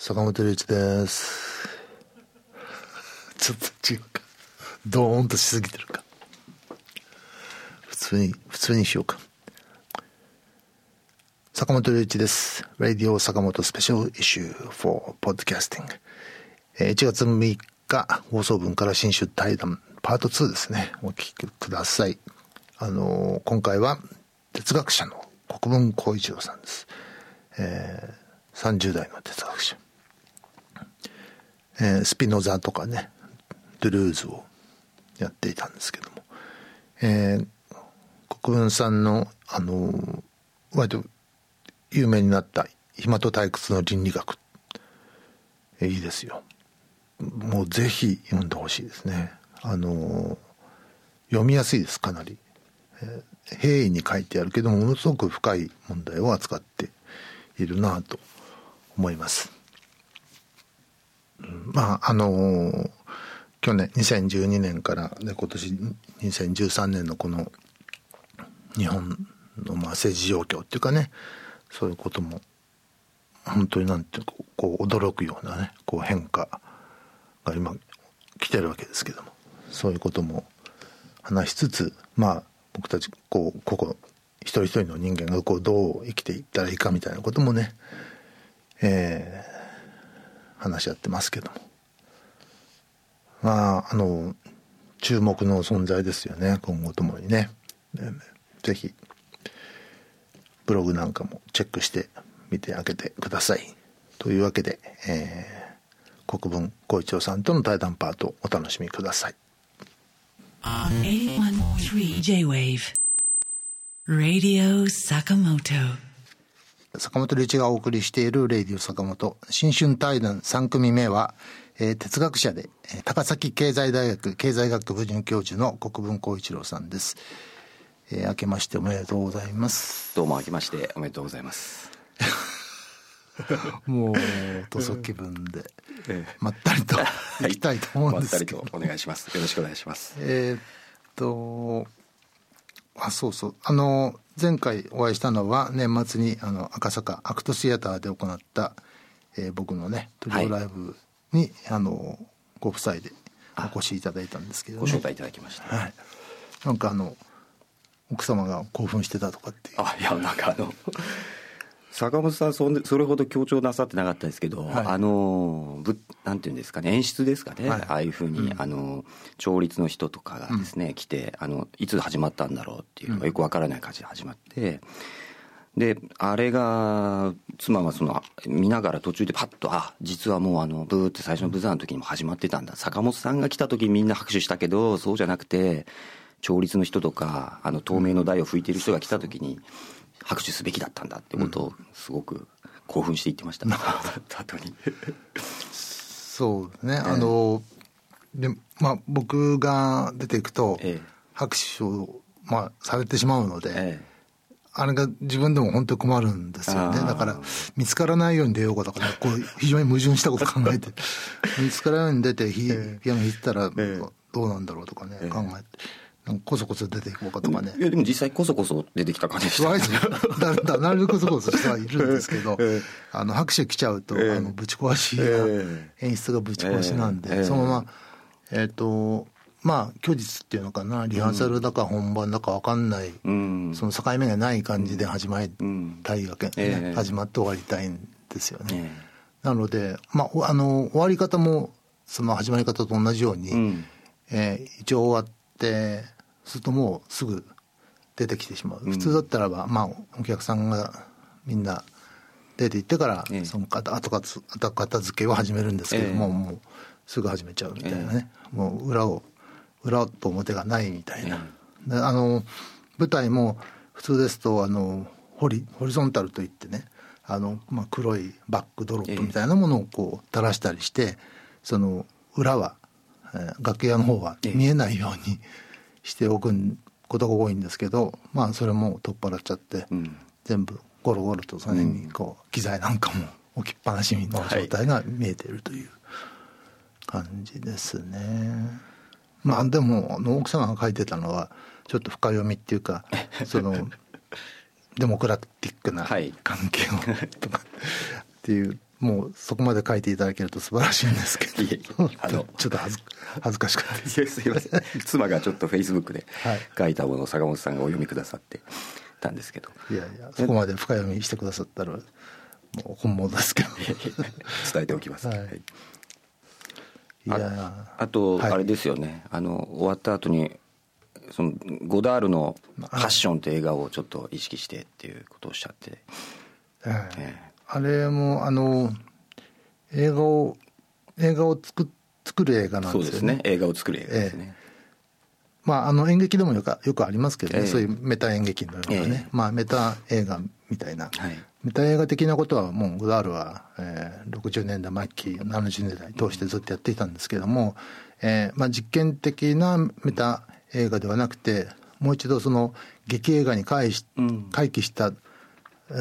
坂本龍一です。ちょっと違うか。ドーンとしすぎてるか。普通に、普通にしようか。坂本龍一です。Radio 坂本スペシャルイシュー for podcasting。1月6日放送分から新春対談パート2ですね。お聞きください。あの今回は哲学者の国分光一郎さんです。えー30代の哲学者。えースピノザとかね、ドゥルーズをやっていたんですけども、えー国分さんの、あのー割と有名になった暇と退屈の倫理学、えーいいですよ。もうぜひ読んでほしいですね。あの読みやすいです、かなり。えー平易に書いてあるけど、ものすごく深い問題を扱っているなと思います。まあ、あのー去年、2012年から、ね、今年2013年のこの日本のまあ政治状況っていうかね、そういうことも、本当になんていうか、こう驚くようなね、こう変化が今来てるわけですけども、そういうことも話しつつ、まあ、僕たち、こう、ここ、一人一人の人間がこう、どう生きていったらいいかみたいなこともね、えー話し合ってますけども。まあ、あの、注目の存在ですよね、今後ともにね。でぜひ、ブログなんかもチェックしてみてあげてください。というわけで、えー国分光一郎さんとの対談パートお楽しみください。813 J-Wave Radio Sakamoto 坂本龍一がお送りしているレイディオ坂本新春対談3組目は、えー哲学者で、えー高崎経済大学経済学部准教授の国分光一郎さんです、えー明けましておめでとうございますどうも明けましておめでとうございます。もう土足気分で ええまったりといきたいと思うんですけど、まったりとお願いします。よろしくお願いします。えーっとあそうそうあの前回お会いしたのは年末にあの赤坂アクトシアターで行った、えー僕のねトリオライブに、あのご夫妻でお越しいただいたんですけど、ね、ご招待いただきました。はい。なんかあの奥様が興奮してたとかっていう。あ、いや、なんかあの、坂本さんそんで、それほど強調なさってなかったですけど、はい。あの、ぶなんていうんですかね、演出ですかね、はい。ああいうふうに、うん。あの、調律の人とかがですね、来て、あの、いつ始まったんだろうっていうのがよくわからない感じで始まって、で、あれが、妻がその、見ながら途中でパッと、あ、実はもうあの、ブーって最初のブザーの時にも始まってたんだ。坂本さんが来た時みんな拍手したけど、そうじゃなくて、調律の人とか、あの、透明の台を吹いてる人が来た時に、拍手すべきだったんだってことを、すごく興奮して言ってました。後に。そうですね、あのでまあ僕が出ていくと、ええ。拍手を、まあ、されてしまうので、えあれが自分でも本当に困るんですよね。だから、見つからないように出ようかとかね、こう、非常に矛盾したこと考えて、見つからないように出て、ひピアノ弾いてたら、え。どうなんだろうとかね、ええ。考えて、なんかこそこそ出ていこうかとかねえ。い。や、でも実際こそこそ出てきた感じでした。割とだだなるべくこそこそ人はいるんですけど、ええあの、拍手来ちゃうと、ええあの、ぶち壊しが、え演出がぶち壊しなんで、ええそのまま、えっ、と、まあ、虚実っていうのかな、リハーサルだか本番だかわかんない、うん。その境目がない感じで始まりうんたいわけ、ねええ始まって終わりたいんですよね。えなので、まあ、おあの、終わり方も、その始まり方と同じように、うんえー一応終わって、するともうすぐ出てきてしまう。普通だったらば、まあ、お客さんがみんな出て行ってから、ええ。その後後かつ後片付けを始めるんですけども、ええ。もうすぐ始めちゃうみたいなね。もう裏を、裏と表がないみたいな。であの、舞台も普通ですと、あの、ホリ、ホリゾンタルといってね、あの、まあ、黒いバックドロップみたいなものをこう垂らしたりして、その裏は、えー楽屋の方は見えないようにしておくことが多いんですけど、まあそれも取っ払っちゃって、うん全部ゴロゴロとその辺にこう、機材なんかも置きっぱなしの状態が見えているという感じですね。まあでもあの奥様が書いてたのはちょっと深読みっていうか そのデモクラティックなはい関係をとかっていうもうそこまで書いていただけると素晴らしいんですけど。あのちょっと恥ず恥ずかしかったですすいません。妻がちょっとフェイスブックではい。書いたものを坂本さんがお読みくださってたんですけど。いやいやそこまで深読みしてくださったらもう本物ですけど。伝えておきます、はい。はい。いやあと、はい。あれですよね。あの終わった後にそのゴダールの「パッション」って映画をちょっと意識してっていうことをおっしゃって、えええあれもあの映画を映画を作作る映画なんそうですね。ですよね。映画を作る映画ですね、まああの演劇でもよくよくありますけどね、ええ。そういうメタ演劇のようなね、ええ。まあメタ映画みたいな、はい。メタ映画的なことはもうグダールは、えー、60年代末期70年代通してずっとやっていたんですけども、えーまあ、実験的なメタ映画ではなくてもう一度その劇映画に回しうん。回帰した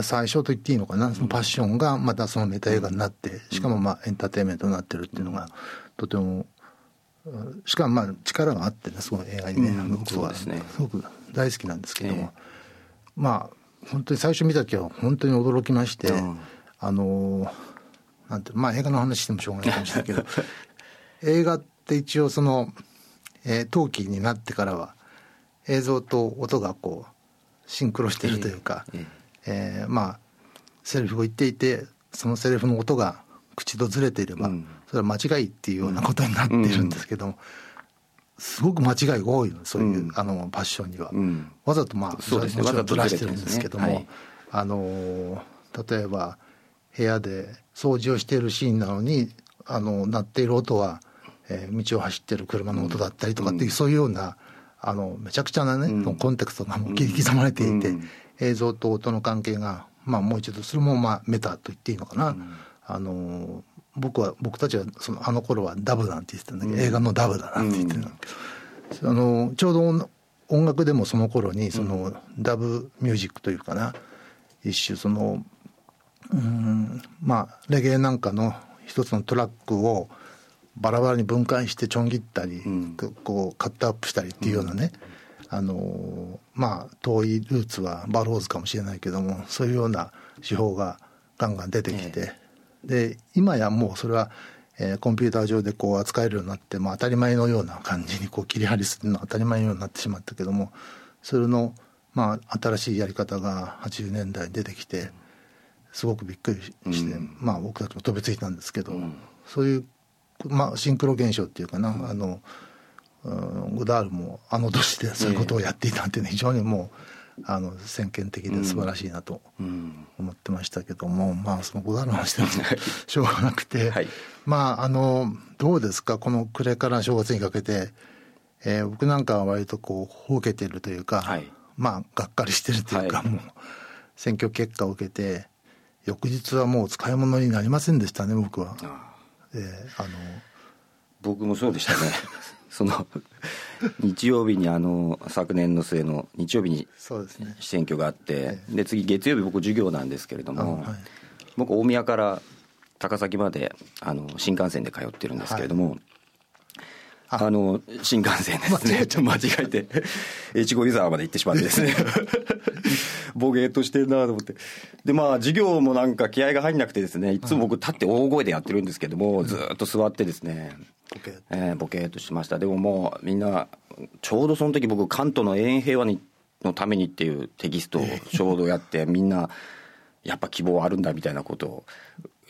最初と言っていいのかな？そのパッションがまたそのメタ映画になってしかもまあエンターテインメントになってるっていうのがとてもうんしかもまあ力があってねすごい映画にね、うん僕は。すごく大好きなんですけども、えまあ本当に最初見た時は本当に驚きまして、うん。あのーなんてまあ映画の話してもしょうがないかもしれないけど 映画って一応その、えー陶器になってからは映像と音がこうシンクロしているというか、ええーまあセリフを言っていてそのセリフの音が口とずれていれば、うん。それは間違いっていうようなことになっているんですけども、すごく間違いが多いのそういう、うん。あのパッションには。うん。わざとまあそうですね。もちろんずらしてるんですけども、あのー例えば部屋で掃除をしているシーンなのにあの鳴っている音は、えー道を走ってる車の音だったりとかっていう、そういうようなあのめちゃくちゃなね、うん。コンテクストがもう切り刻まれていて、うん映像と音の関係が、まあ、もう一度それもまあメタと言っていいのかな、あのー僕は僕たちはそのあの頃はダブなんて言ってたんだけど、映画のダブだなんて言ってたんだけど、あのちょうど音音楽でもその頃にそのダブミュージックというかな。一種そのうんまあレゲエなんかの一つのトラックをバラバラに分解してちょん切ったり、ん。こうカットアップしたりっていうようなね、あのまあ遠いルーツはバローズかもしれないけどもそういうような手法がガンガン出てきて、で今やもうそれは、えーコンピューター上でこう扱えるようになって、まあ、当たり前のような感じにこう切り張りするのは当たり前のようになってしまったけどもそれの、まあ、新しいやり方が80年代に出てきてすごくびっくりして、まあ僕たちも飛びついたんですけど、そういう、まあ、シンクロ現象っていうかな、あのうんゴダールもあの年でそういうことをやっていたっていうのは非常にもうあの先見的で素晴らしいなとうん。思ってましたけども、まあそのゴダールの話でもしょうがなくて、はい。まああのどうですかこの暮れから正月にかけて、えー僕なんかは割とこうほうけてるというか、はい。まあがっかりしてるというか、はい。もう選挙結果を受けて翌日はもう使い物になりませんでしたね僕は。あ。えーあの僕もそうでしたねその 日曜日にあの昨年の末の日曜日に選挙があってで次月曜日僕授業なんですけれども、あはい。僕大宮から高崎まであの新幹線で通ってるんですけれども、あ。あの新幹線ですね。間違えて越後湯沢まで行ってしまってですねボケーっとしてんなと思って。でまあ授業もなんか気合が入んなくてですねいつも僕立って大声でやってるんですけども、ずーっと座ってですね、OK えーボケーっとしてました。でももうみんなちょうどその時僕関東の永遠平和にのためにっていうテキストをちょうどやってみんなやっぱ希望あるんだみたいなことを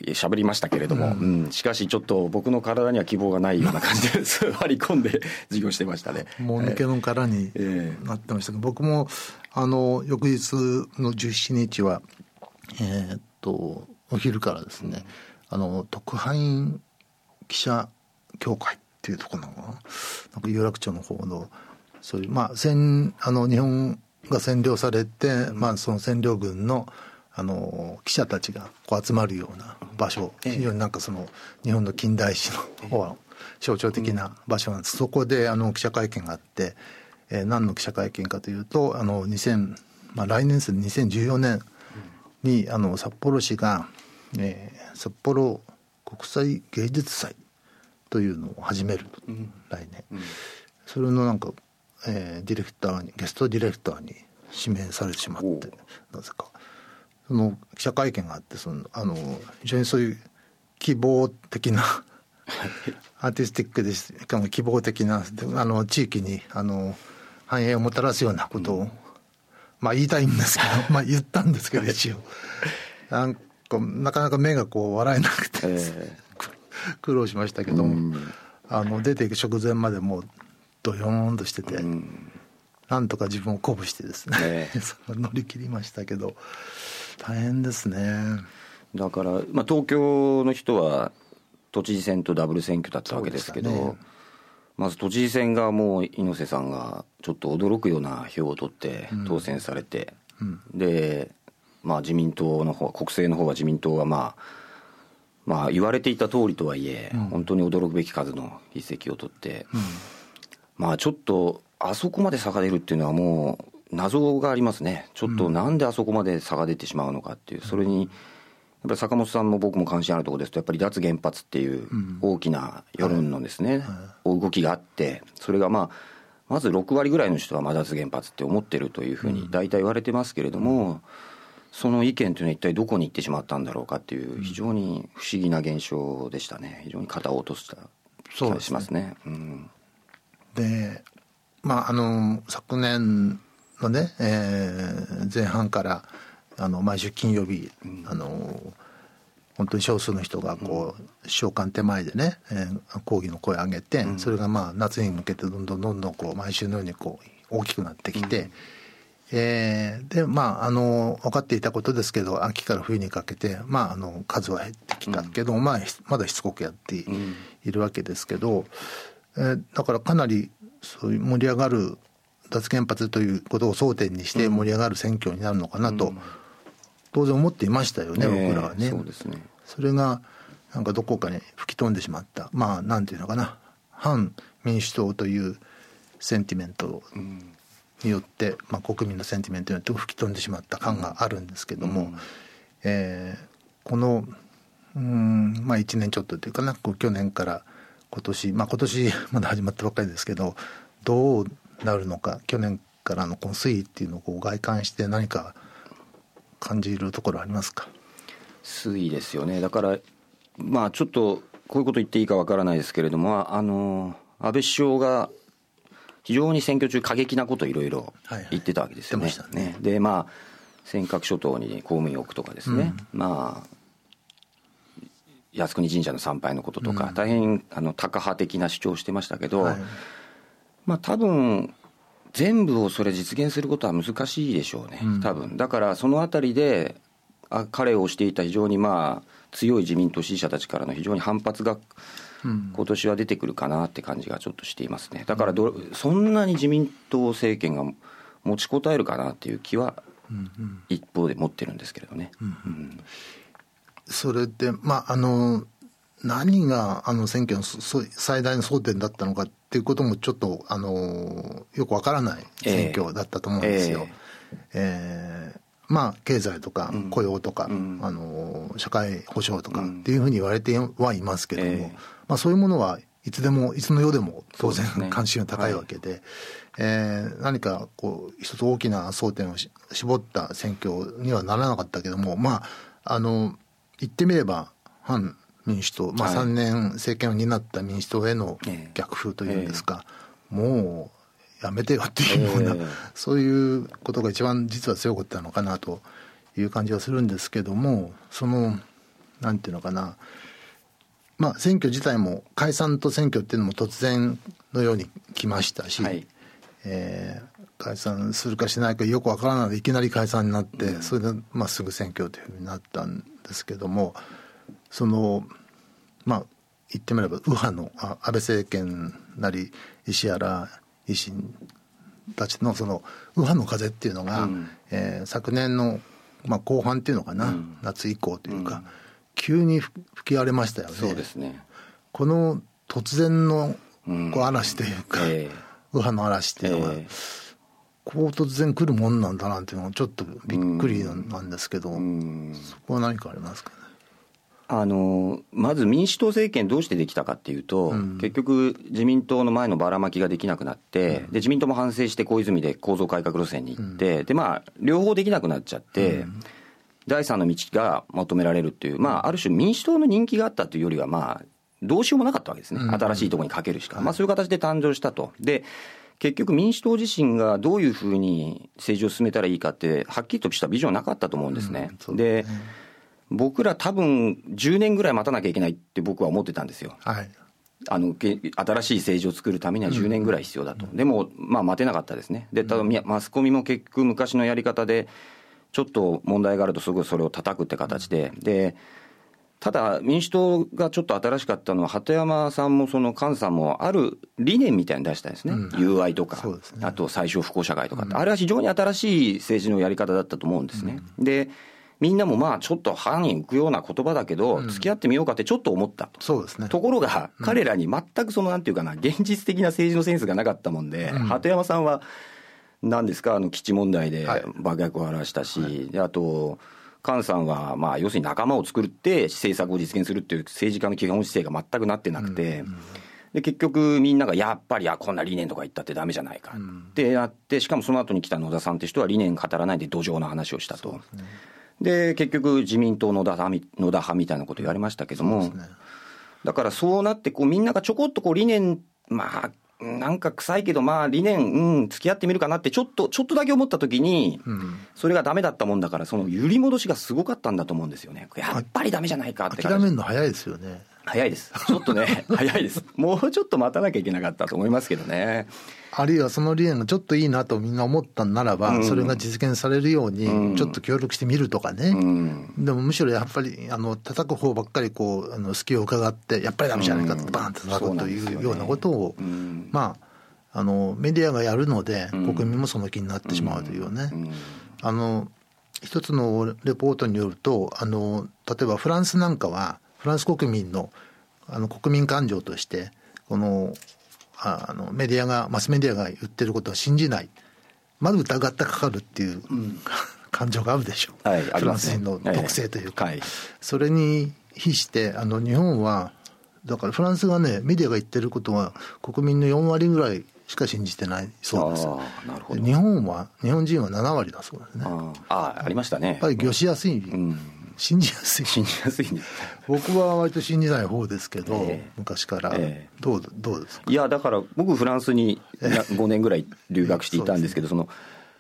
喋りましたけれども、うん。しかしちょっと僕の体には希望がないような感じで 座り込んで授業してましたね。もう抜けの殻にええ。なってましたけど、僕もあの翌日の17日はえーっとお昼からですね、あの特派員記者協会っていうところなのかななんか有楽町の方のそういうまあ戦あの日本が占領されて、まあその占領軍のあの記者たちがこう集まるような場所、非常になんかその日本の近代史の方象徴的な場所なんです、そこであの記者会見があって、えー何の記者会見かというとあの2000、まあ、来年ですね2014年にあの札幌市が、えー札幌国際芸術祭というのを始めると、来年、それのなんか、えーディレクターにゲストディレクターに指名されてしまってなぜかその記者会見があってそのあの非常にそういう希望的なアーティスティックでしかも希望的なあの地域にあの繁栄をもたらすようなことを、まあ言いたいんですけど まあ言ったんですけど一応。なんかなかなか目がこう笑えなくて、え 苦労しましたけども、あの出ていく直前までもうドヨーンとしてて、なんとか自分を鼓舞してですね、ええ。その乗り切りましたけど大変ですね。だから、まあ、東京の人は都知事選とダブル選挙だったわけですけどね。まず都知事選がもう猪瀬さんがちょっと驚くような票を取って当選されて、で、まあ、自民党の方国政の方は自民党はまあまあ言われていた通りとはいえ、本当に驚くべき数の議席を取って、まあちょっとあそこまで差が出るっていうのはもう謎がありますね。ちょっとなんであそこまで差が出てしまうのかっていう。それにやっぱり坂本さんも僕も関心あるところですとやっぱり脱原発っていう大きな世論のですね、動きがあってそれがまあまず6割ぐらいの人はまあ脱原発って思ってるというふうに大体言われてますけれども、その意見というのは一体どこに行ってしまったんだろうかっていう非常に不思議な現象でしたね。非常に肩を落とした気がしますね。うん。でまああの昨年のね、えー前半からあの毎週金曜日、あの本当に少数の人がこう首相官邸前でね、えー抗議の声を上げて、それがまあ夏に向けてどんどんどんどんこう毎週のようにこう大きくなってきて、えーでまああの分かっていたことですけど秋から冬にかけて、まあ、あの数は減ってきたけど、まあ、まだしつこくやってい,、るわけですけど、えーだからかなりそういう盛り上がる脱原発ということを争点にして盛り上がる選挙になるのかなと、当然思っていましたよね、ええ僕らはね。そうですね。それがなんかどこかに吹き飛んでしまった。まあなんていうのかな。反民主党という sentiment によって、まあ、国民の sentiment によって吹き飛んでしまった感があるんですけども、えーこのうんまあ1年ちょっとというかな去年から今年まあ今年 まだ始まったばっかりですけどどうなるのか去年からのこの推移っていうのをこう概観して何か感じるところありますか？推移ですよね。だからまあちょっとこういうこと言っていいかわからないですけれどもあの安倍首相が非常に選挙中過激なことをいろいろはいはい。言ってたわけですよね。言ってましたね。でまあ尖閣諸島に公務員を置くとかですね、まあ靖国神社の参拝のこととか、大変あのタカ派的な主張をしてましたけど、はいまあ多分全部をそれ実現することは難しいでしょうね、多分。だからそのあたりであ彼を推していた非常にまあ強い自民党支持者たちからの非常に反発が今年は出てくるかなって感じがちょっとしていますね。だからどそんなに自民党政権が持ちこたえるかなっていう気は一方で持ってるんですけれどね、うんそれでまああの何があの選挙のそそ最大の争点だったのかっていうこともちょっとあのよくわからない選挙だったと思うんですよ。えーまあ経済とか雇用とか、あの社会保障とかっていうふうに言われてはいますけども、ええ。まあそういうものはいつでもいつの世でも当然ね。関心が高いわけで、えー何かこう一つ大きな争点をし絞った選挙にはならなかったけどもまああの言ってみれば反民主党、まあ、はい。3年政権を担った民主党へのええ。逆風というんですか、もうやめてよっていうような、ええ。そういうことが一番実は強かったのかなという感じはするんですけどもそのなんていうのかなまあ選挙自体も解散と選挙っていうのも突然のように来ましたし、はい。えー解散するかしないかよくわからないのでいきなり解散になって、それで、まあ、すぐ選挙というふうになったんですけどもそのまあ言ってみれば右派のあ安倍政権なり石原維新たちのその右派の風っていうのが、うんえー昨年の、まあ、後半っていうのかな、夏以降というか、急に吹吹き荒れましたよね。そうですね。この突然のうん。こう嵐というか、ええ。右派の嵐っていうのが、ええ。こう突然来るもんなんだなっていうのはちょっとびっくりなんですけど、うん。そこは何かありますか？ね。あのまず民主党政権どうしてできたかっていうと、結局自民党の前のばらまきができなくなって、で自民党も反省して小泉で構造改革路線に行って、でまあ両方できなくなっちゃって、第三の道が求められるっていう、まあ、ある種民主党の人気があったというよりは、まあ、どうしようもなかったわけですね。うん。新しいところにかけるしか。まあ、そういう形で誕生したと。で、結局民主党自身がどういうふうに政治を進めたらいいかって、はっきりとしたビジョンなかったと思うんですね。でで、僕ら多分10年ぐらい待たなきゃいけないって僕は思ってたんですよ。はい。あのけ新しい政治を作るためには10年ぐらい必要だと、でも、まあ、待てなかったですね、でただみマスコミも結局、昔のやり方で、ちょっと問題があると、すごいそれを叩くって形で、でただ、民主党がちょっと新しかったのは、鳩山さんもその菅さんも、ある理念みたいに出したんですね、うん。UI とか、ね。あと最小不幸社会とかって、あれは非常に新しい政治のやり方だったと思うんですね。でみんなもまあちょっと歯に浮くような言葉だけど、付き合ってみようかってちょっと思ったと。そうですね。ところが、彼らに全くそのなんていうかな、現実的な政治のセンスがなかったもんで、鳩山さんは、何ですか、あの基地問題ではい。爆薬を晴らしたし、であと、菅さんは、まあ、要するに仲間を作って政策を実現するっていう政治家の基本姿勢が全くなってなくて、で結局、みんながやっぱり、あこんな理念とか言ったってダメじゃないかってなって、しかもその後に来た野田さんって人は理念語らないで土壌の話をしたと。で結局、自民党野田派み野田派みたいなこと言われましたけども、ねだからそうなってこう、みんながちょこっとこう理念、まあ、なんか臭いけど、まあ、理念、うん、付き合ってみるかなって、ちょっと、ちょっとだけ思ったときに、うんそれがダメだったもんだから、その揺り戻しがすごかったんだと思うんですよね。やっぱりダメじゃないかって諦。めるの早いですよね早いです。ちょっとね、早いです。もうちょっと待たなきゃいけなかったと思いますけどね。あるいはその理念がちょっといいなとみんな思ったならば、うん。それが実現されるよううん。にちょっと協力してみるとかね、うん。でもむしろやっぱりあの叩く方ばっかりこうあの隙を伺ってやっぱりダメじゃないかってバーンと叩くというようなことを、うん。まああのメディアがやるのでうん。国民もその気になってしまうというね、うん。あの一つのレポートによるとあの例えばフランスなんかはフランス国民のあの国民感情としてこのああのメディアがマスメディアが言ってることを信じない。まず疑ってかかるっていう、感情があるでしょう、はい、あフランス人の特性というか、はい。それに比してあの日本はだからフランスがねメディアが言ってることは国民の4割ぐらいしか信じてないそうです。日本は日本人は7割だそうですね。やっああありましたね。ぱり魚しやすい、うん。信じやすい。信じやすい。僕は割と信じない方ですけど、ええ。昔から、ええ。どうどうですか？いや、だから僕、フランスにな5年ぐらい留学していたんですけど、その、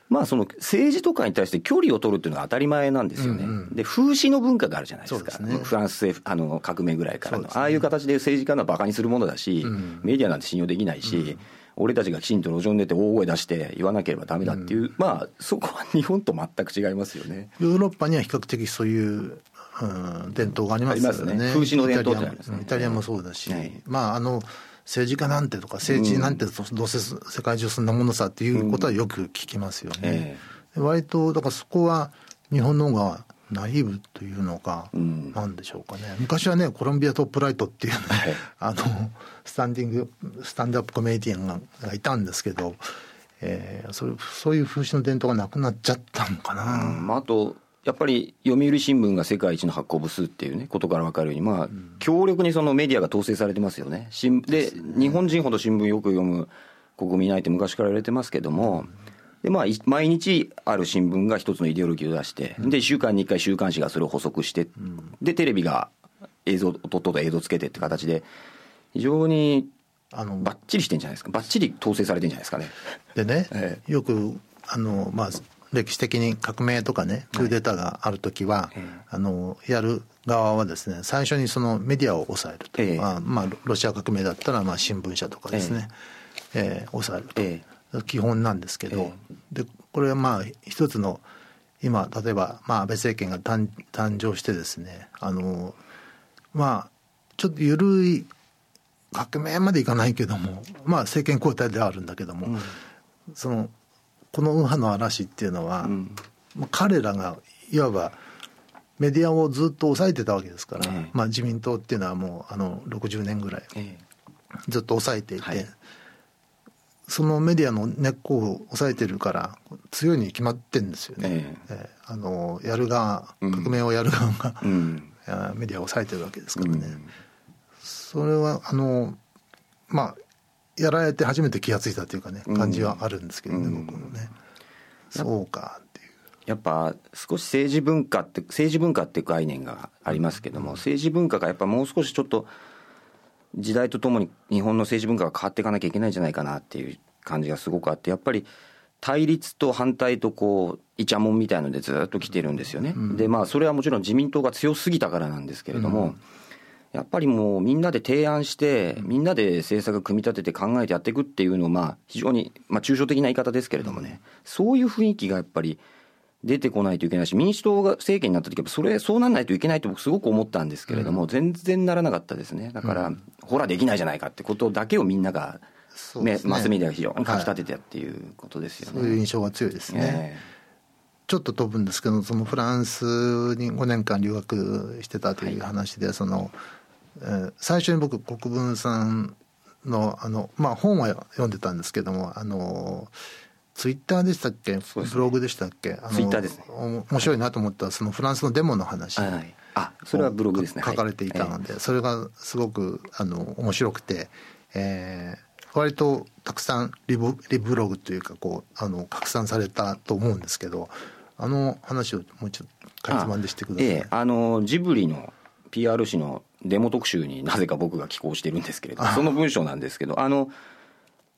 まあその政治とかに対して距離を取るっていうのが当たり前なんですよね。うんうん。で、風刺の文化があるじゃないですか。ね。フランス政府あの革命ぐらいからの、ね。ああいう形で政治家のバカにするものだし、うん。メディアなんて信用できないし、俺たちがきちんと路上に出て大声出して言わなければダメだっていう、まあそこは日本と全く違いますよね。ヨーロッパには比較的そういう、うん、伝統がありますよね。ね。風刺の伝統ってありますね。イタリアもイタリアもそうだし、はい。まああの政治家なんてとか政治なん。てどどうせ世界中そんなものさっていうことはよく聞きますよね、え割とだからそこは日本の方がナイーブというのか、うん。なんでしょうかね。昔はねコロンビアトップライトっていうね、はい。あのスタンディングスタンドアップコメディアンががいたんですけど、えー、それそういう風刺の伝統がなくなっちゃったのかな、まあ、あと、やっぱり読売新聞が世界一の発行部数っていうね、ことから分かるように、まあ、強力にそのメディアが統制されてますよね。新で、日本人ほど新聞よく読む国民いないって昔から言われてますけども、で、まあ、い毎日ある新聞が一つのイデオロギーを出して、で、1週間に1回週刊誌がそれを補足して、で、テレビが映像、とっとと映像つけてって形で、非常にあのばっちりしてんじゃないですか。ばっちり統制されてんじゃないですかね。でね、えよくあの、まあ、歴史的に革命とかねクーデターがある時は、ええ。あのやる側はですね最初にそのメディアを抑えると、ええ。まあまあ、ロロシア革命だったらまあ新聞社とかですね、ええ。抑えると、え基本なんですけど、えでこれはまあ一つの今例えば、まあ、安倍政権が誕誕生してですねあのまあちょっと緩い革命までいかないけどもまあ政権交代ではあるんだけども、そのこの右派の嵐っていうのは、ん。まあ彼らがいわばメディアをずっと抑えてたわけですから、ええ。まあ、自民党っていうのはもうあの60年ぐらいえ。ずっと抑えていて、はいそのメディアの根っこを抑えてるから強いに決まってんですよね、ええ。えあのやる側うん。革命をやる側が、うん。あメディアを抑えてるわけですからね、うん。それはあのまあやられて初めて気が付いたというかねうん。感じはあるんですけどね、うん。僕もね。そうかっていう。やっぱ少し政治文化って政治文化っていう概念がありますけども、政治文化がやっぱもう少しちょっと時代とともに日本の政治文化が変わっていかなきゃいけないんじゃないかなっていう感じがすごくあってやっぱり対立と反対とこうイチャモンみたいのでずっと来てるんですよね、でまあそれはもちろん自民党が強すぎたからなんですけれども、やっぱりもうみんなで提案して、みんなで政策組み立てて考えてやっていくっていうのを、まあ、非常に、まあ、抽象的な言い方ですけれどもね、そういう雰囲気がやっぱり出てこないといけないし、民主党が政権になった時は、それ、そうなんないといけないと僕、すごく思ったんですけれども、全然ならなかったですね。だから、ほら、できないじゃないかってことだけをみんなが、ねマスメディアが非常にかき立ててやっていうことですよね。そういう印象が強いですね。えちょっと飛ぶんですけど、そのフランスに5年間留学してたという話で、その、えー最初に僕、国分さんの、あの、まあ本は読んでたんですけども、あの、ツイッターでしたっけ、ブログでしたっけ、ツイッターですね。お面白いなと思ったら、そのフランスのデモの話。はいはい。あそれはブログですね。書かれていたので、それがすごくあの面白くて、えー割とたくさんリブリブログというかこうあの拡散されたと思うんですけどあの話をもうちょっとかいつまんでしてください。ええ、あのジブリの PR 誌のデモ特集になぜか僕が寄稿してるんですけれどその文章なんですけどあの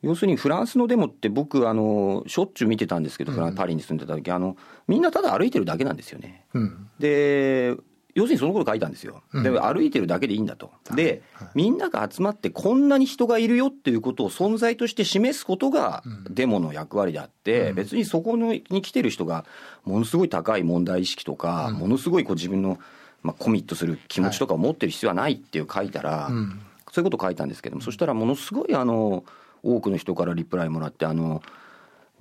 要するにフランスのデモって僕あのしょっちゅう見てたんですけど、フランパリに住んでた時あのみんなただ歩いてるだけなんですよね。うん。で要するにそのこと書いたんですよ、うん。で歩いてるだけでいいんだと、で、みんなが集まって、こんなに人がいるよっていうことを存在として示すことがデモの役割であって、別にそこのに来てる人が、ものすごい高い問題意識とか、ものすごいこう自分の、まあ、コミットする気持ちとかを持ってる必要はないっていう書いたら、うん。そういうことを書いたんですけども、そしたらものすごいあの多くの人からリプライもらって、あの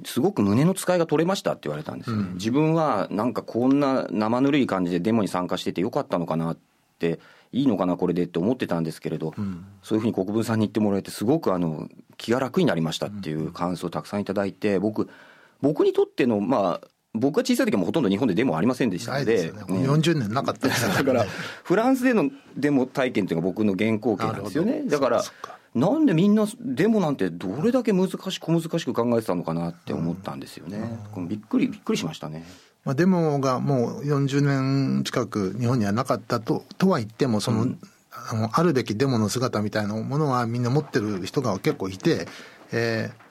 すごく胸の使いが取れましたって言われたんですよね、自分はなんかこんな生ぬるい感じでデモに参加しててよかったのかなって、いいのかな、これでって思ってたんですけれど、そういうふうに国分さんに言ってもらえて、すごくあの気が楽になりましたっていう感想をたくさんいただいて、僕、僕にとっての、まあ、僕が小さい時はもうほとんど日本でデモありませんでしたので、ね。ね40年なかったですだから、フランスでのデモ体験っていうのが僕の原稿形なんですよね。だからなんでみんなデモなんてどれだけ難しく小難しく考えてたのかなって思ったんですよね。このびっくり、びっくりしましたね。まあ、デモがもう40年近く日本にはなかったととは言ってもその、あのあるべきデモの姿みたいなものはみんな持ってる人が結構いて、えー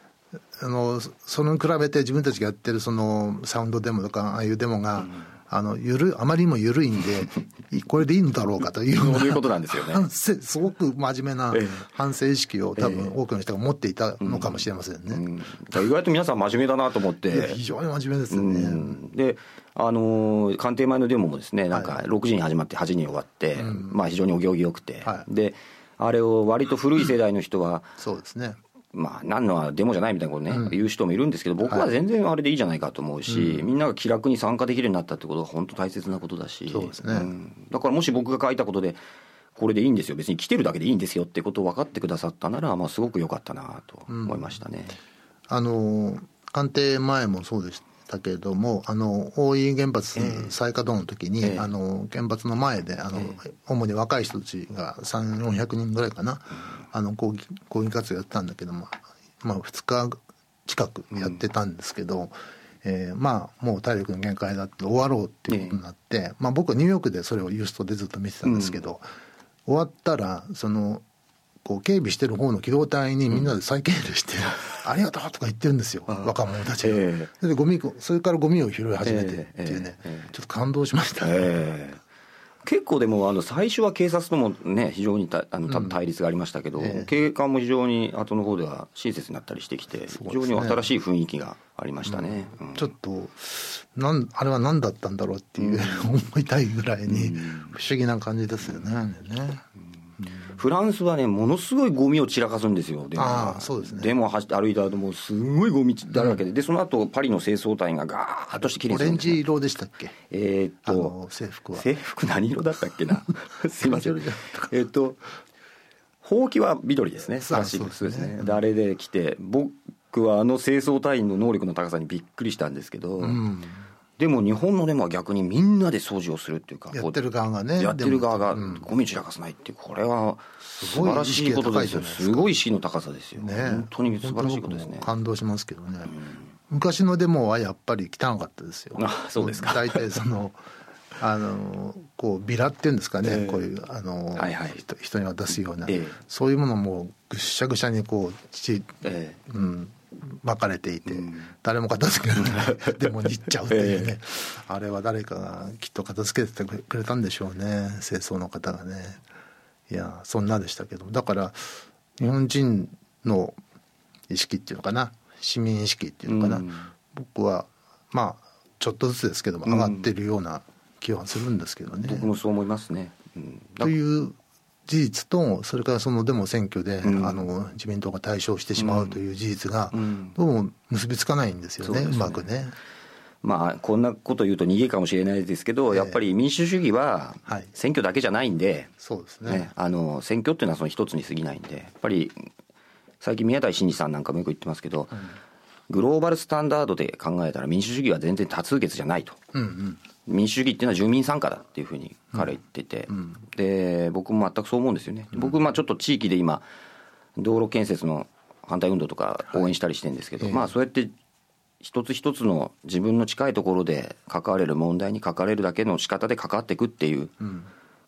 あのそそれに比べて自分たちがやってるそのサウンドデモとかああいうデモが、あのゆるあまりにも緩いんでいこれでいいのだろうかという。そういうことなんですよね。反省すごく真面目なええ。反省意識を多分多くの人が持っていたのかもしれませんね。うん、意外と皆さん真面目だなと思って。非常に真面目ですようね。ん。で、あのー官邸前のデモもですね、なんか6時に始まって8時に終わって、まあ非常にお行儀よくて、はい。で、あれを割と古い世代の人は、そうですね。まあ、何のはデモじゃないみたいなことね、言う人もいるんですけど、僕は全然あれでいいじゃないかと思うし、みんなが気楽に参加できるようになったってことが本当大切なことだし、そうですね。ん。だからもし僕が書いたことで、これでいいんですよ、別に来てるだけでいいんですよってことを分かってくださったなら、まあ、すごく良かったなと思いましたね。あの官邸前もそうでしたけれども、あの大井原発再稼働の時に、ええ。あの原発の前であの、主に若い人たちが3、400人ぐらいかな、あの抗議抗議活動やってたんだけども、まあ、2日近くやってたんですけど、えーまあもう体力の限界だって終わろうっていうことになって、まあ、僕はニューヨークでそれをユーストでずっと見てたんですけど、終わったらそのこう警備してる方の機動隊にみんなで再敬礼して、ありがとうとか言ってるんですよ、若者たちが。えでゴミそれからゴミを拾い始めてっていうね、ちょっと感動しました。ね。ええ。結構でもあの最初は警察ともね非常にたあの対立がありましたけど、ええ。警官も非常に後の方では親切になったりしてきて、非常に新しい雰囲気がありましたね。うん。ちょっとなんあれは何だったんだろうっていう、思いたいぐらいに不思議な感じですよね。ねフランスはね、ものすごいゴミを散らかすんですよ、ですね。デモを走って歩いた後もうすごいゴミだらけで、で、その後パリの清掃隊がガーッとしてきれいオレンジ色でしたっけ？えーっと、制服は。制服何色だったっけな？すいません。えーっと、ほうきは緑ですね。そうらしいそうですね。あれで来て、僕はあの清掃隊員の能力の高さにびっくりしたんですけど、うんでも日本のデモは逆にみんなで掃除をするっていうか、やってる側がねやってる側がゴミ散らかさないっていう、これは素晴らしいことですよ。すごい意識の高さですよ。ね。本当に素晴らしいことですね。感動しますけどね。昔のデモはやっぱり汚かったですよ。あそうですか。大体その あのこうビラっていうんですかね、ええ。こういうあの、はいはい。人人に渡すような、ええ。そういうものもぐっしゃぐしゃにこう土、え。うん、巻かれていて、うん。誰も片付けられない。でもにっちゃうっていうね、えあれは誰かがきっと片付けてくれたんでしょうね。清掃の方がね。いやそんなでしたけど。だから日本人の意識っていうのかな。市民意識っていうのかな、うん。僕はまあちょっとずつですけども上がってるような気はするんですけどね。僕もそう思いますね、という事実とそれからそのデモ選挙で、うん。あの自民党が大勝してしまうという事実が、うん。どうも結びつかないんですよね,、そうね。うまくね。まあこんなこと言うと逃げかもしれないですけど、ええ。やっぱり民主主義ははい。選挙だけじゃないんで、そうですね。ね、あの選挙っていうのはその一つに過ぎないんでやっぱり最近宮台真司さんなんかもよく言ってますけど、グローバルスタンダードで考えたら民主主義は全然多数決じゃないと。うんうん民主主義っていうのは住民参加だっていうふうに彼は言ってて、で僕も全くそう思うんですよね、僕まあちょっと地域で今道路建設の反対運動とか応援したりしてるんですけど、ええ。まあそうやって一つ一つの自分の近いところで関われる問題に関われるだけの仕方で関わっていくっていう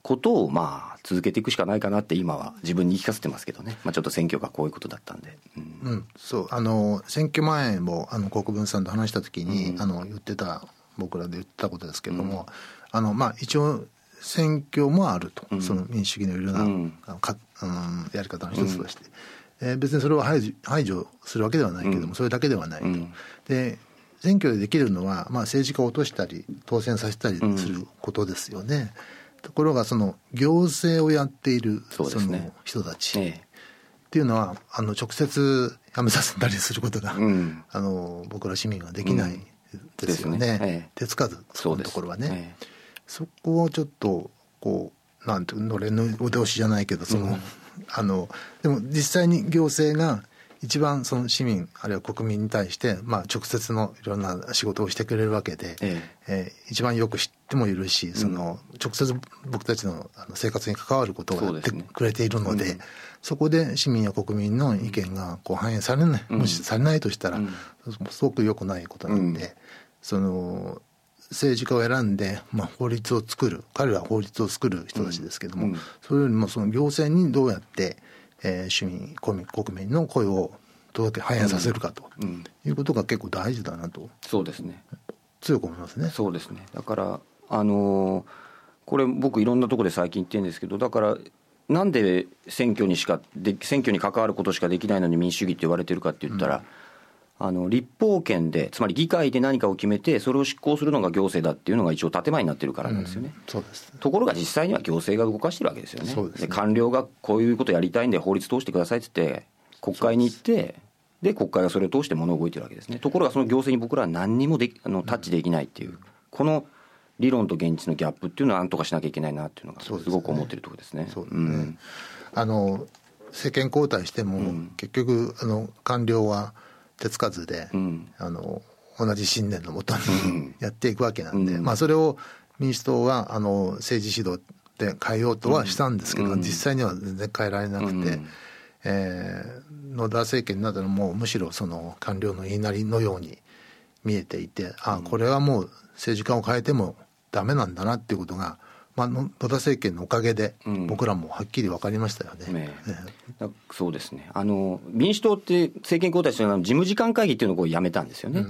ことをまあ続けていくしかないかなって今は自分に言い聞かせてますけどね、まあ、ちょっと選挙がこういうことだったんで、うん。うん、そう。あの選挙前もあの国分さんと話した時に、あの言ってた僕らで言ってたことですけれども、あのまあ、一応選挙もあると、その民主主義のいろんな、かうん、やり方の一つとして、えー別にそれを排除排除するわけではないけども、それだけではないと。うん。で選挙でできるのは、まあ、政治家を落としたり当選させたりすることですよね。ところがその行政をやっているその人たち、ええ。っていうのはあの直接辞めさせたりすることが、うん。あの僕ら市民はできないですよね,、ね。ええ。手つかずそこのところはね。ええ。そこをちょっとこうなんていうのれの腕押しじゃないけどその、あのでも実際に行政が一番その市民あるいは国民に対して、まあ、直接のいろんな仕事をしてくれるわけで、ええ。ー一番よく知ってもいるしその、直接僕たちの生活に関わることをやってくれているのでそこで市民や国民の意見がこう反映されない、もしされないとしたら、すごく良くないことなんで、うん。その政治家を選んで、まあ、法律を作る彼らは法律を作る人たちですけども、うん。それよりもその行政にどうやって、えー市民国民国民の声を届け反映させるかと、うん。いうことが結構大事だなとそうですね。強く思いますね。そうですね。だからあのーこれ僕いろんなところで最近言ってるんですけどだからなんで選挙にしかで選挙に関わることしかできないのに民主主義って言われてるかって言ったら、あの立法権でつまり議会で何かを決めてそれを執行するのが行政だっていうのが一応建前になってるからなんですよね、そうです。ところが実際には行政が動かしてるわけですよね。そうですね。官僚がこういうことやりたいんで法律通してくださいって言って国会に行ってで国会がそれを通して物動いてるわけですね。ところがその行政に僕らは何にもできあのタッチできないっていう、この理論と現実のギャップっていうのはなんとかしなきゃいけないなっていうのがすごく思ってるところですね。そうですね。あの政権交代しても、ん。結局あの官僚は手つかずで、うん。あの同じ信念のもとにうん。やっていくわけなんで、うん。まあ、それを民主党はあの政治指導で変えようとはしたんですけど、うん。実際には全然変えられなくて、うん。えー野田政権になったらもうむしろその官僚の言いなりのように見えていてあこれはもう政治家を変えてもダメなんだなっていうことが、まあ、の野田政権のおかげでうん。僕らもはっきり分かりましたよね。ね。えだそうですね。あの民主党って政権交代して事務次官会議っていうのをこうやめたんですよね、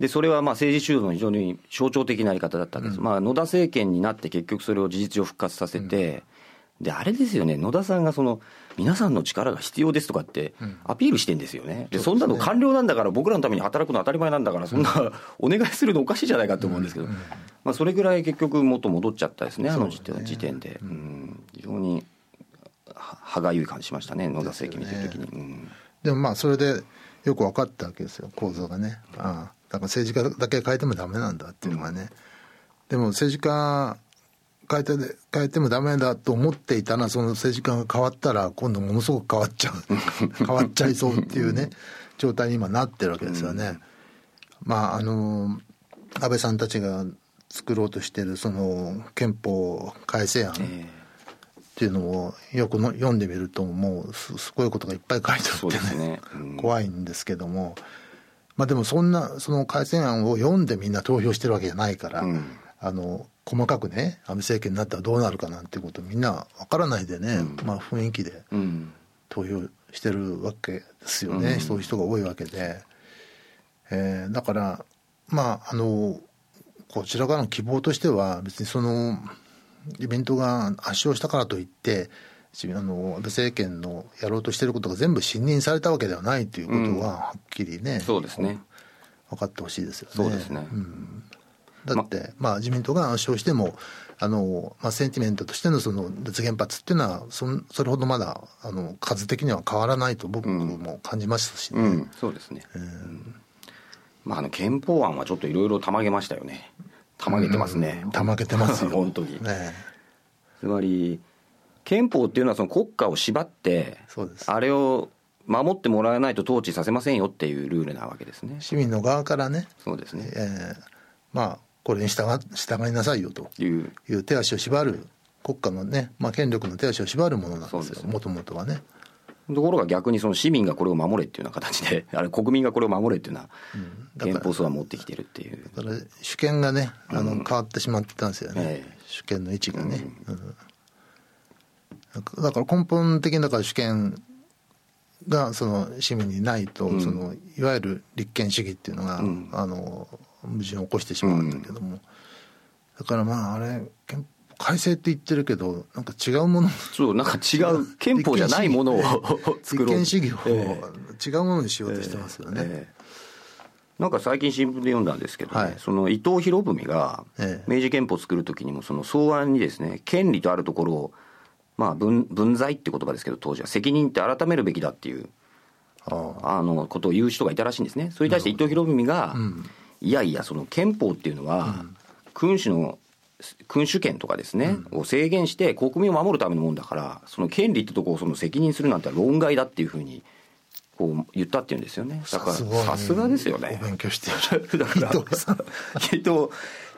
でそれはまあ政治主導の非常に象徴的なやり方だったわけです、まあ、野田政権になって結局それを事実上復活させて、であれですよね。野田さんがその皆さんの力が必要ですとかってアピールしてんですよね。でそんなの官僚なんだから僕らのために働くの当たり前なんだからそんな お願いするのおかしいじゃないかと思うんですけど、まあ、それぐらい結局元戻っちゃったですねあの時点で。うん、非常には歯がゆい感じしましたね野田政権見てる時に、うん。でもまあそれでよく分かったわけですよ構造がね。ああだから政治家だけ変えてもダメなんだっていうのがね、でも政治家変えて変えてもダメだと思っていたらその政治家が変わったら今度ものすごく変わっちゃう 変わっちゃいそうっていうね状態に今なってるわけですよね。まああの安倍さんたちが作ろうとしてるその憲法改正案、えっていうのをよくの読んでみるともうすすごいことがいっぱい書いてあってねね。うん。怖いんですけども。まあでもそんなその改正案を読んでみんな投票してるわけじゃないから、うん。あの細かくね安倍政権になったらどうなるかなんてことみんなわからないでね、まあ雰囲気でうん。投票してるわけですよね、そういう人が多いわけで、えーだからまああのこちらからの希望としては別にそのイベントが圧勝したからといってしあの安倍政権のやろうとしてることが全部信任されたわけではないということははっきりね、そうですね。分かってほしいですよね。そうですね。んだって、まあ、自民党が圧勝してもあの、まあ、センティメントとしてのその脱原発っていうのはそんそれほどまだあの数的には変わらないと僕も感じましたしね。うん。そうですね、うん。まああの憲法案はちょっといろいろたまげましたよね。たまげてますね、たまげてますよ。本当に、ねつまり憲法っていうのはその国家を縛ってそうです。あれを守ってもらわないと統治させませんよっていうルールなわけですね。市民の側からね、そうですね。えーまあこれに従従いなさいよと。いう。手足を縛る国家のね、まあ、権力の手足を縛るものなんですよ。もともとはね。ところが逆にその市民がこれを守れっていうような形で あれ国民がこれを守れっていうようなだから憲法草案持ってきてるっていう。だから主権がねあの、変わってしまってたんですよね、ええ。主権の位置がね、うん。だから根本的にだから主権がその市民にないと、そのいわゆる立憲主義っていうのが、あの矛盾を起こしてしまうんだけども、だからまああれ憲改正って言ってるけどなんか違うものそうなんか違う 憲法じゃないものを作ろう。立憲主義をえ違うものにしようとしてますよね、ええ。なんか最近新聞で読んだんですけどね、はい。その伊藤博文がええ。明治憲法を作る時にもその草案にですね権利とあるところをまあ分分際って言葉ですけど当時は責任って改めるべきだっていうあのことを言う人がいたらしいんですね。それに対して伊藤博文が、いやいやその憲法っていうのは、君主の君主権とかですね、を制限して国民を守るためのもんだからその権利ってとこをその責任するなんて論外だっていうふうにこう言ったっていうんですよね。だからさすがですよね。お勉強してる。だから伊藤さん。伊藤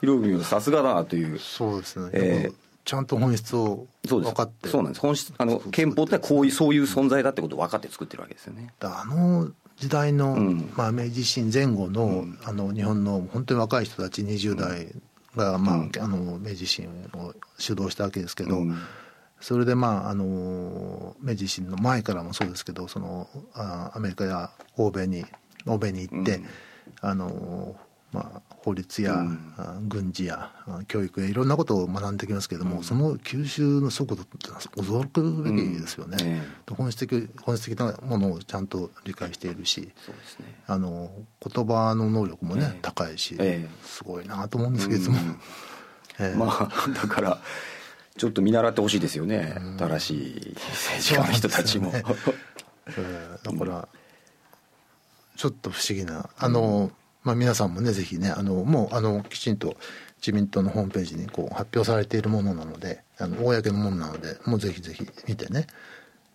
博文はさすがだなという。そうですね、ええちゃんと本質を分かってそうなんです。本質あの憲法ってこういうそういう存在だってことを分かって作ってるわけですよね。あの時代の、ん。まあ、明治維新前後の,、あの日本の本当に若い人たち20代が、まああの明治維新を主導したわけですけど、うん。それでまああの明治維新の前からもそうですけどそのあアメリカや欧米に欧米に行って、あのまあ、法律や、あ軍事やあ教育やいろんなことを学んできますけれども、その吸収の速度ってのは驚くべきですよね、うん。え本質的本質的なものをちゃんと理解しているしそうですね。あの言葉の能力もね、ええ。高いし、ええ。すごいなと思うんですけどいつも、ええ。まあだからちょっと見習ってほしいですよね。新しい政治家の人たちも、ね。えーだからちょっと不思議なあの、まあ、皆さんもねぜひねあのもうあのきちんと自民党のホームページにこう発表されているものなのであの公のものなのでもうぜひぜひ見てね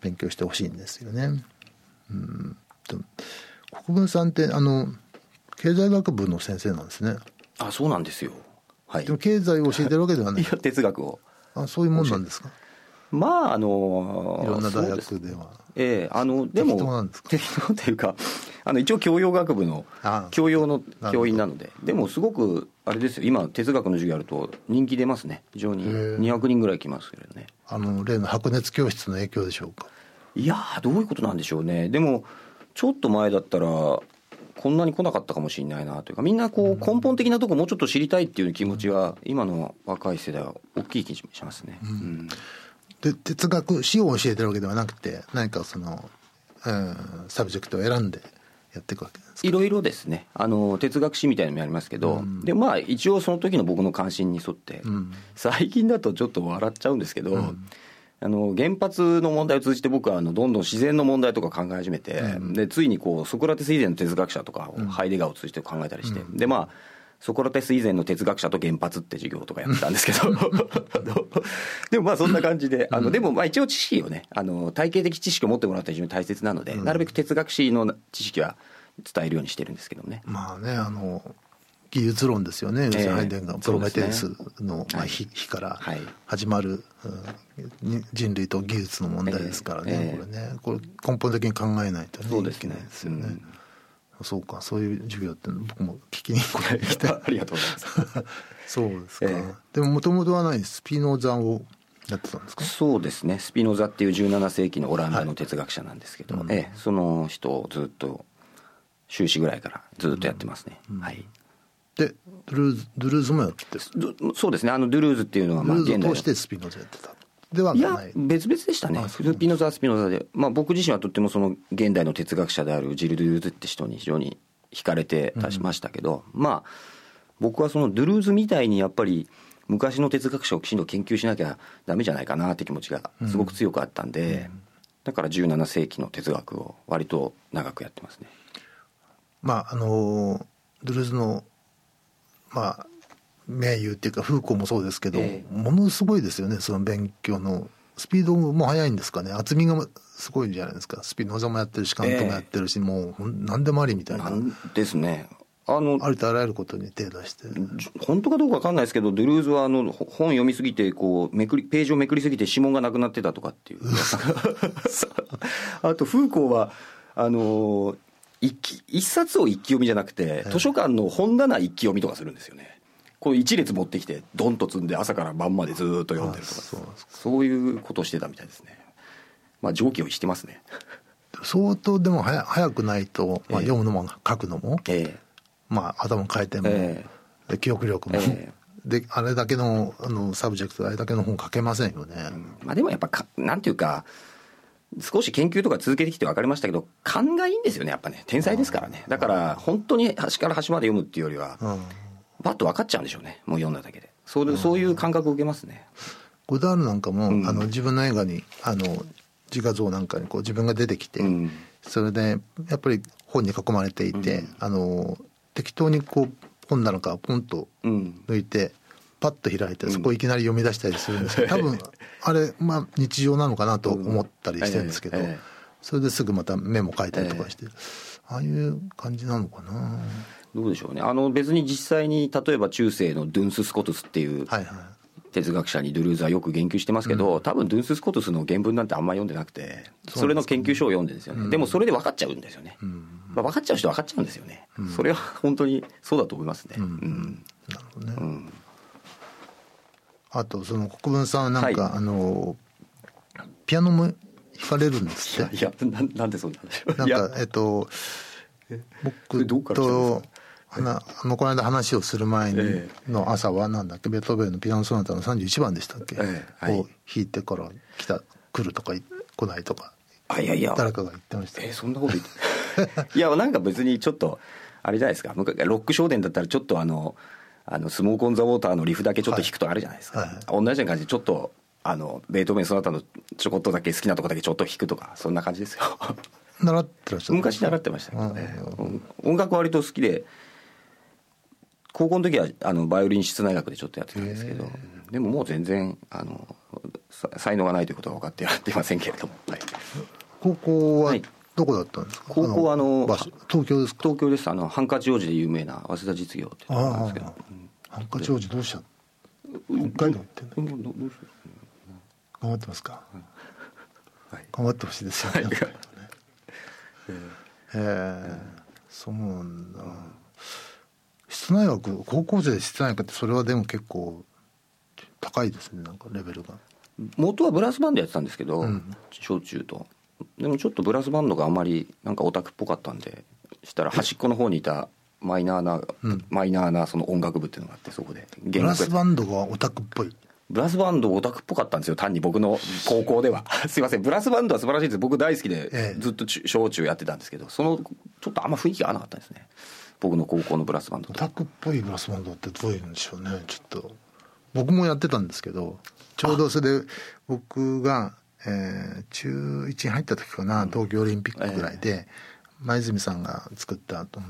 勉強してほしいんですよね。うんでも国分さんってあの経済学部の先生なんですね。あそうなんですよ。はい。でも経済を教えてるわけではない。いや哲学を。あそういうもんなんですか？まああのいろんな大学では。ええあのでも適当なんですか？適当というかあの一応教養学部の教養の教員なのででもすごくあれですよ今哲学の授業やると人気出ますね。非常にへえ。200人ぐらい来ますけれどね。あの例の白熱教室の影響でしょうか？いやーどういうことなんでしょうね。でもちょっと前だったらこんなに来なかったかもしれないなというかみんなこう根本的なとこもうちょっと知りたいっていう気持ちは今の若い世代は大きい気がしますね、うん。で哲学史を教えてるわけではなくて何かその、うん、 subject を選んでやっていくわけですか？いろいろですね。あの哲学史みたいなのもやりますけど、でまあ一応その時の僕の関心に沿って、最近だとちょっと笑っちゃうんですけど、あの原発の問題を通じて僕はあのどんどん自然の問題とか考え始めて、でついにこうソクラテス以前の哲学者とかをハイデガーを通じて考えたりして、でまあソクラテス以前の哲学者と原発って授業とかやってたんですけど でもまあそんな感じであのでもまあ一応知識をねあの体系的知識を持ってもらったら非常に大切なので、なるべく哲学史の知識は伝えるようにしてるんですけどね。まあねあの技術論ですよね、要するにハイデンガープロメテウスの、まあ、はい火火からはい。始まる、人類と技術の問題ですからね、ええ。これね。これ根本的に考えないとねそうですね。いけないですよね、うん。そうか。そういう授業って僕も聞きに行きたいありがとうございます。そうですか、ええ。でももともとは何スピノザをやってたんですか？そうですね。スピノザっていう17世紀のオランダの哲学者なんですけど、はいええ。その人をずっと修士ぐらいからずっとやってますね、はい。でドゥルーズドゥルーズもやってどそうですね。あのドゥルーズっていうのはまあ現代の。通してスピノザやってた。ではい。や別々でしたね。スピノザはスピノザで、まあ、僕自身はとってもその現代の哲学者であるジル・ドゥルーズって人に非常に惹かれてたしましたけど、まあ僕はそのドゥルーズみたいにやっぱり昔の哲学者をきちんと研究しなきゃダメじゃないかなって気持ちがすごく強くあったんで、だから17世紀の哲学を割と長くやってますねまああのドゥルーズのまあ名優っていうかフーコーもそうですけど、ええ。ものすごいですよねその勉強の。スピードも速いんですかね。厚みがすごいんじゃないですか。スピノザもやってるしカントもやってるし、もうほん何でもありみたいな。ですね。あのありとあらゆることに手出して。じ本当かどうか分かんないですけどドゥルーズはあのほ本読みすぎてこうめくりページをめくりすぎて指紋がなくなってたとかっていう。あとフーコーはあの一気一冊を一気読みじゃなくて図書館の本棚一気読みとかするんですよね。こう一列持ってきてドンと積んで朝から晩までずーっと読んでるとか。あそういうことをしてたみたいですね。まあ常軌を逸してますね。相当でもはや早くないと、まあ、ええ。読むのも書くのも、えまあ、頭の回転も、えで記憶力も、えであれだけのあの subject あれだけの本書けませんよね、えまあでもやっぱかなんていうか少し研究とか続けてきて分かりましたけど勘がいいんですよねやっぱね。天才ですからね。だから本当に端から端まで読むっていうよりはうん。バッと分かっちゃうんでしょうねもう読んだだけで。そうでそういう感覚を受けますね。ゴダールなんかも、うん。あの自分の映画にあの自画像なんかにこう自分が出てきて、うん。それでやっぱり本に囲まれていて、あの適当にこう本なのかポンとうん。抜いてパッと開いてそこをいきなり読み出したりするんですけど、多分 あれまあ日常なのかなと思ったりしてるんですけど、それですぐまたメモ書いたりとかして、ああいう感じなのかな。どうでしょうね。あの別に実際に例えば中世のドゥンス・スコトスっていう哲学者にドゥルーズはよく言及してますけど、多分ドゥンス・スコトスの原文なんてあんま読んでなくてそれの研究書を読んでるんですよね、でもそれで分かっちゃうんですよね、まあ、分かっちゃう人は分かっちゃうんですよね、それは本当にそうだと思いますね、うん。なるほどね、うんあとその国分さんはなんか、はい。あのピアノも弾かれるんですって？いやななんでそんななんかえっと僕とですあのこの間話をする前にえの朝はなんだっけ？ベートーベンのピアノソナタの31番でしたっけ、ええはい。を弾いてから来た来るとかい来ないとかあいやいや。誰かが言ってました。えそんなこと言って。いやなんか別にちょっとあれじゃないですか。昔ロック少年だったらちょっとあのあのスモーク・オン・ザ・ウォーターのリフだけちょっと弾くとあるじゃないですか、はいはい。同じような感じでちょっとあのベートーベンその他のちょこっとだけ好きなとこだけちょっと弾くとかそんな感じですよ。習ってらっしゃった昔習ってましたけどね、うん。音楽割と好きで高校の時はあのバイオリン室内楽でちょっとやってたんですけどでももう全然あのさ才能がないということは分かってやっていませんけれども、はい、高校ははいどこだったんですか、高校はあの東京ですか？東京です。あのハンカチ王子で有名な早稲田実業ってなんですけどあハンカチ王子どうした？北海道行ってん頑張ってますか？うはい。頑張ってほしいですよ。ね、はい。ね。ええ。そうなんだ、室内学高校生で室内学ってそれはでも結構高いですね。なんかレベルが。元はブラスバンドやってたんですけど、うん。小中とでもちょっとブラスバンドがあんまりなんかオタクっぽかったんでしたら端っこの方にいたマイナーな、うん。マイナーなその音楽部っていうのがあってそこでブラスバンドがオタクっぽい。ブラスバンドオタクっぽかったんですよ単に僕の高校では。すいません。ブラスバンドは素晴らしいです。僕大好きでええ。ずっと中小中やってたんですけどそのちょっとあんま雰囲気が合わなかったんですね。僕の高校のブラスバンドと。オタクっぽいブラスバンドってどういうんでしょうね。ちょっと僕もやってたんですけどちょうどそれで僕が、えー中1入った時かな東京オリンピックぐらいで、前泉さんが作った東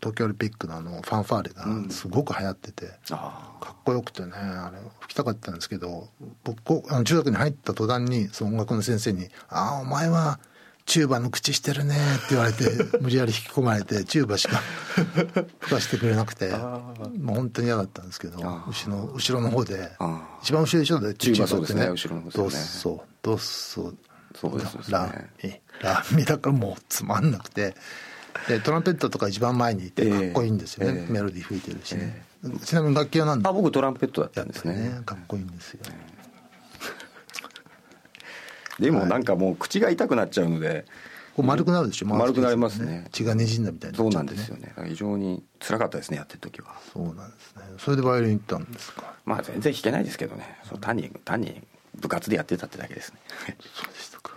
東京オリンピックのあのファンファーレがすごく流行ってて、あかっこよくてねあれ吹きたかったんですけど僕あの中学に入った途端にその音楽の先生に「ああお前はチューバの口してるね」って言われて 無理やり引き込まれてチューバしか 吹かしてくれなくてもう本当に嫌だったんですけど後ろの後ろの方で一番後ろでしょ？だってチューバそうですねって後ろそうですそう。ですね。ラミ。ラミだからもうつまんなくて。でトランペットとか一番前にいてええ。かっこいいんですよね、ええ。メロディー吹いてるしね、ちなみに楽器は何だ？あ僕トランペットだったんですね。ねかっこいいんですよ、でもなんかもう口が痛くなっちゃうので。こう丸くなるでしょ丸くなりますね。血がにじんだみたいにそうなんですよね。非常に辛かったですねやってる時は。そうなんですね。それでバイオリン行ったんですか？まあ全然弾けないですけどね。そう単に単に部活でやってたってだけですね。そうでしたか。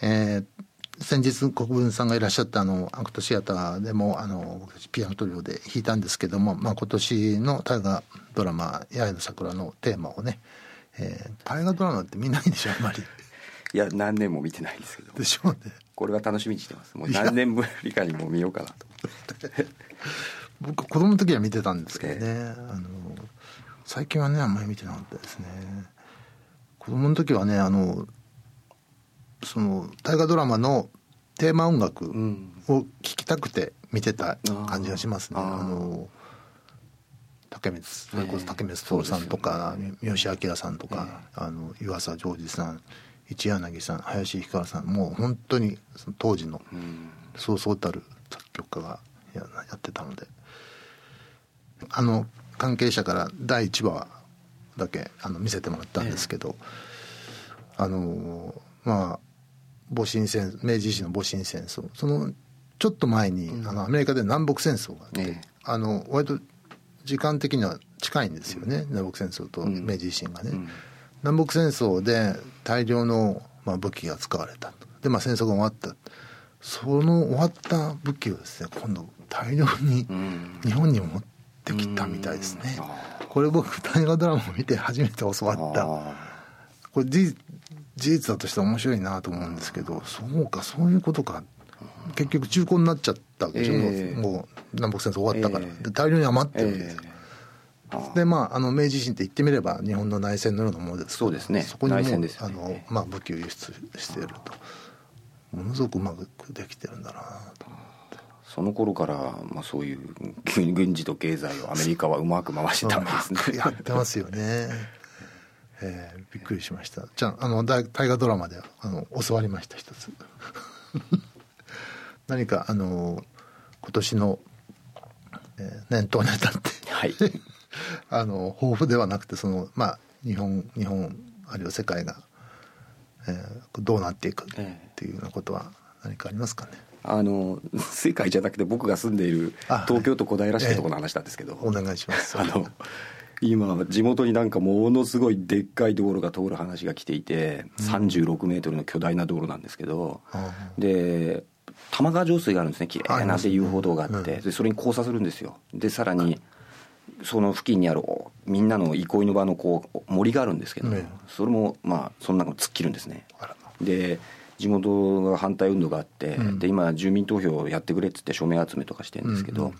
えー先日国分さんがいらっしゃったあのアクトシアターでもあの僕たちピアノトリオで弾いたんですけども、まあ、今年の大河ドラマ「八重の桜」のテーマをね、えー大河ドラマって見ないでしょあんまり。いや何年も見てないんですけど。でしょうね。これは楽しみにしてます。もう何年ぶりかにも見ようかなと。僕子供の時は見てたんですけどね、あの最近はねあんまり見てなかったですね。子供の時はねあのその大河ドラマのテーマ音楽ん。を聴きたくて見てた感じがしますね、あー。あの竹光それこそ竹光徹さんとか、三好明さんとか、あの湯浅ジョージさん一柳さん林ひかるさんもう本当にその当時のうん。そうそうたる作曲家がややってたので。あの関係者から第1話だけあの見せてもらったんですけど、あのまあ戊辰戦明治維新の戊辰戦争そのちょっと前に、あのアメリカで南北戦争があって、ええ。あの割と時間的には近いんですよね、南北戦争とん。明治維新がね。うん。南北戦争で大量の、まあ、武器が使われたで、まあ、戦争が終わった。その終わった武器をですね今度大量にん。日本に持ってきたみたいですね。これ僕大河ドラマを見て初めて教わった。あこれ事実だとして面白いなと思うんですけどそうかそういうことか結局中古になっちゃったわけでしょ、ええ。もう南北戦争終わったから、ええ。で大量に余ってるわけですよ、ええ。あでまああの明治維新って言ってみれば日本の内戦のようなものですそうですね。そこにもう、内戦ですよあねの、まあ、武器を輸出していると。ものすごくうまくできてるんだなと。その頃から、まあ、そういう軍軍事と経済をアメリカはうまく回してたわけですね。やってますよね。えーびっくりしました。じゃああの大大河ドラマであの教わりました一つ何かあの今年の、えー年頭にあたって。はい。あの抱負ではなくてそのまあ日本日本あるいは世界が、えーどうなっていくっていうようなことは何かありますかね？あの世界じゃなくて僕が住んでいるあ東京都小平市ってところの話なんですけど、お願いします。あの今地元になんかものすごいでっかい道路が通る話が来ていて、36メートルの巨大な道路なんですけど、あで玉川上水があるんですね綺麗なって遊歩道があって、うん。でそれに交差するんですよ。でさらにその付近にあるおみんなの憩いの場のこう森があるんですけど、ね。それもまあその中を突っ切るんですね。で地元が反対運動があって、うん。で今住民投票やってくれっつって署名集めとかしてるんですけど、うん。うん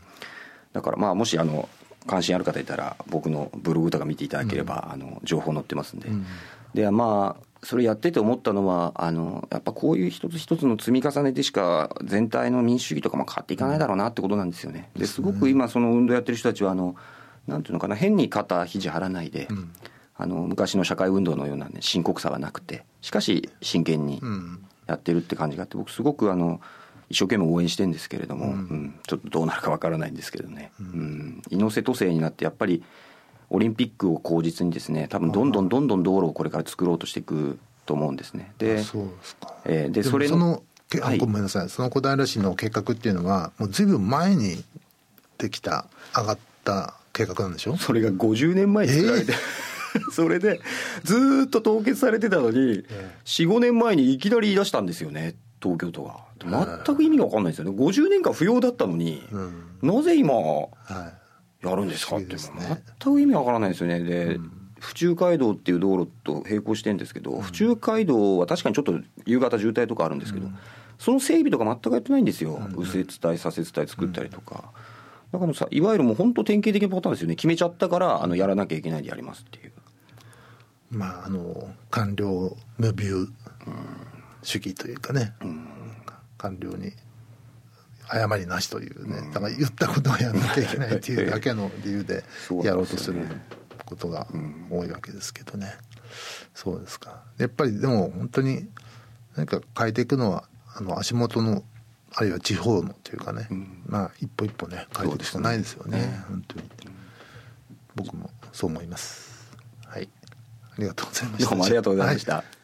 だからまあもしあの関心ある方いたら僕のブログとか見ていただければ、あの情報載ってますんで、うん。でまあそれやってて思ったのはあのやっぱこういう一つ一つの積み重ねでしか全体の民主主義とかも変わっていかないだろうなってことなんですよね。ですごく今その運動やってる人たちはあのなんていうのかな変に肩肘張らないで、ん。あの昔の社会運動のような、ね、深刻さはなくてしかし真剣にうん。やってるって感じがあって僕すごくあの一生懸命応援してるんですけれども、うん。ちょっとどうなるかわからないんですけどね、うん。猪瀬都政になってやっぱりオリンピックを口実にですね多分どんどんどんどん道路をこれから作ろうとしていくと思うんですね。でそうですか。えーでもそれそのけはい。ごめんなさい。その小平市の計画っていうのはもうずいぶん前にできた上がった計画なんでしょ？それが50年前に作られて、それでずーっと凍結されてたのに、45年前にいきなり言い出したんですよね東京都が。全く意味が分かんないですよね。50年間不要だったのに、うん。なぜ今はいやるんですか？ってね全く意味わからないですよね。で、府中街道っていう道路と並行してるんですけど、府中街道は確かにちょっと夕方渋滞とかあるんですけど、その整備とか全くやってないんですよ、右折帯左折帯作ったりとか、だからさいわゆるもう本当典型的なパターンですよね。決めちゃったからあのやらなきゃいけないでやりますっていう。まああの官僚無ビュー主義というかね、官僚に誤りなしというね、だから言ったことはやらなきゃいけないっていうだけの理由で やろうとすることが多いわけですけどね、そうですか。やっぱりでも本当に何か変えていくのはあの足元のあるいは地方のというかね、まあ一歩一歩ね変えていくしかないですよね。ね。本当に。僕もそう思います。はい。ありがとうございました。どうもありがとうございました、はい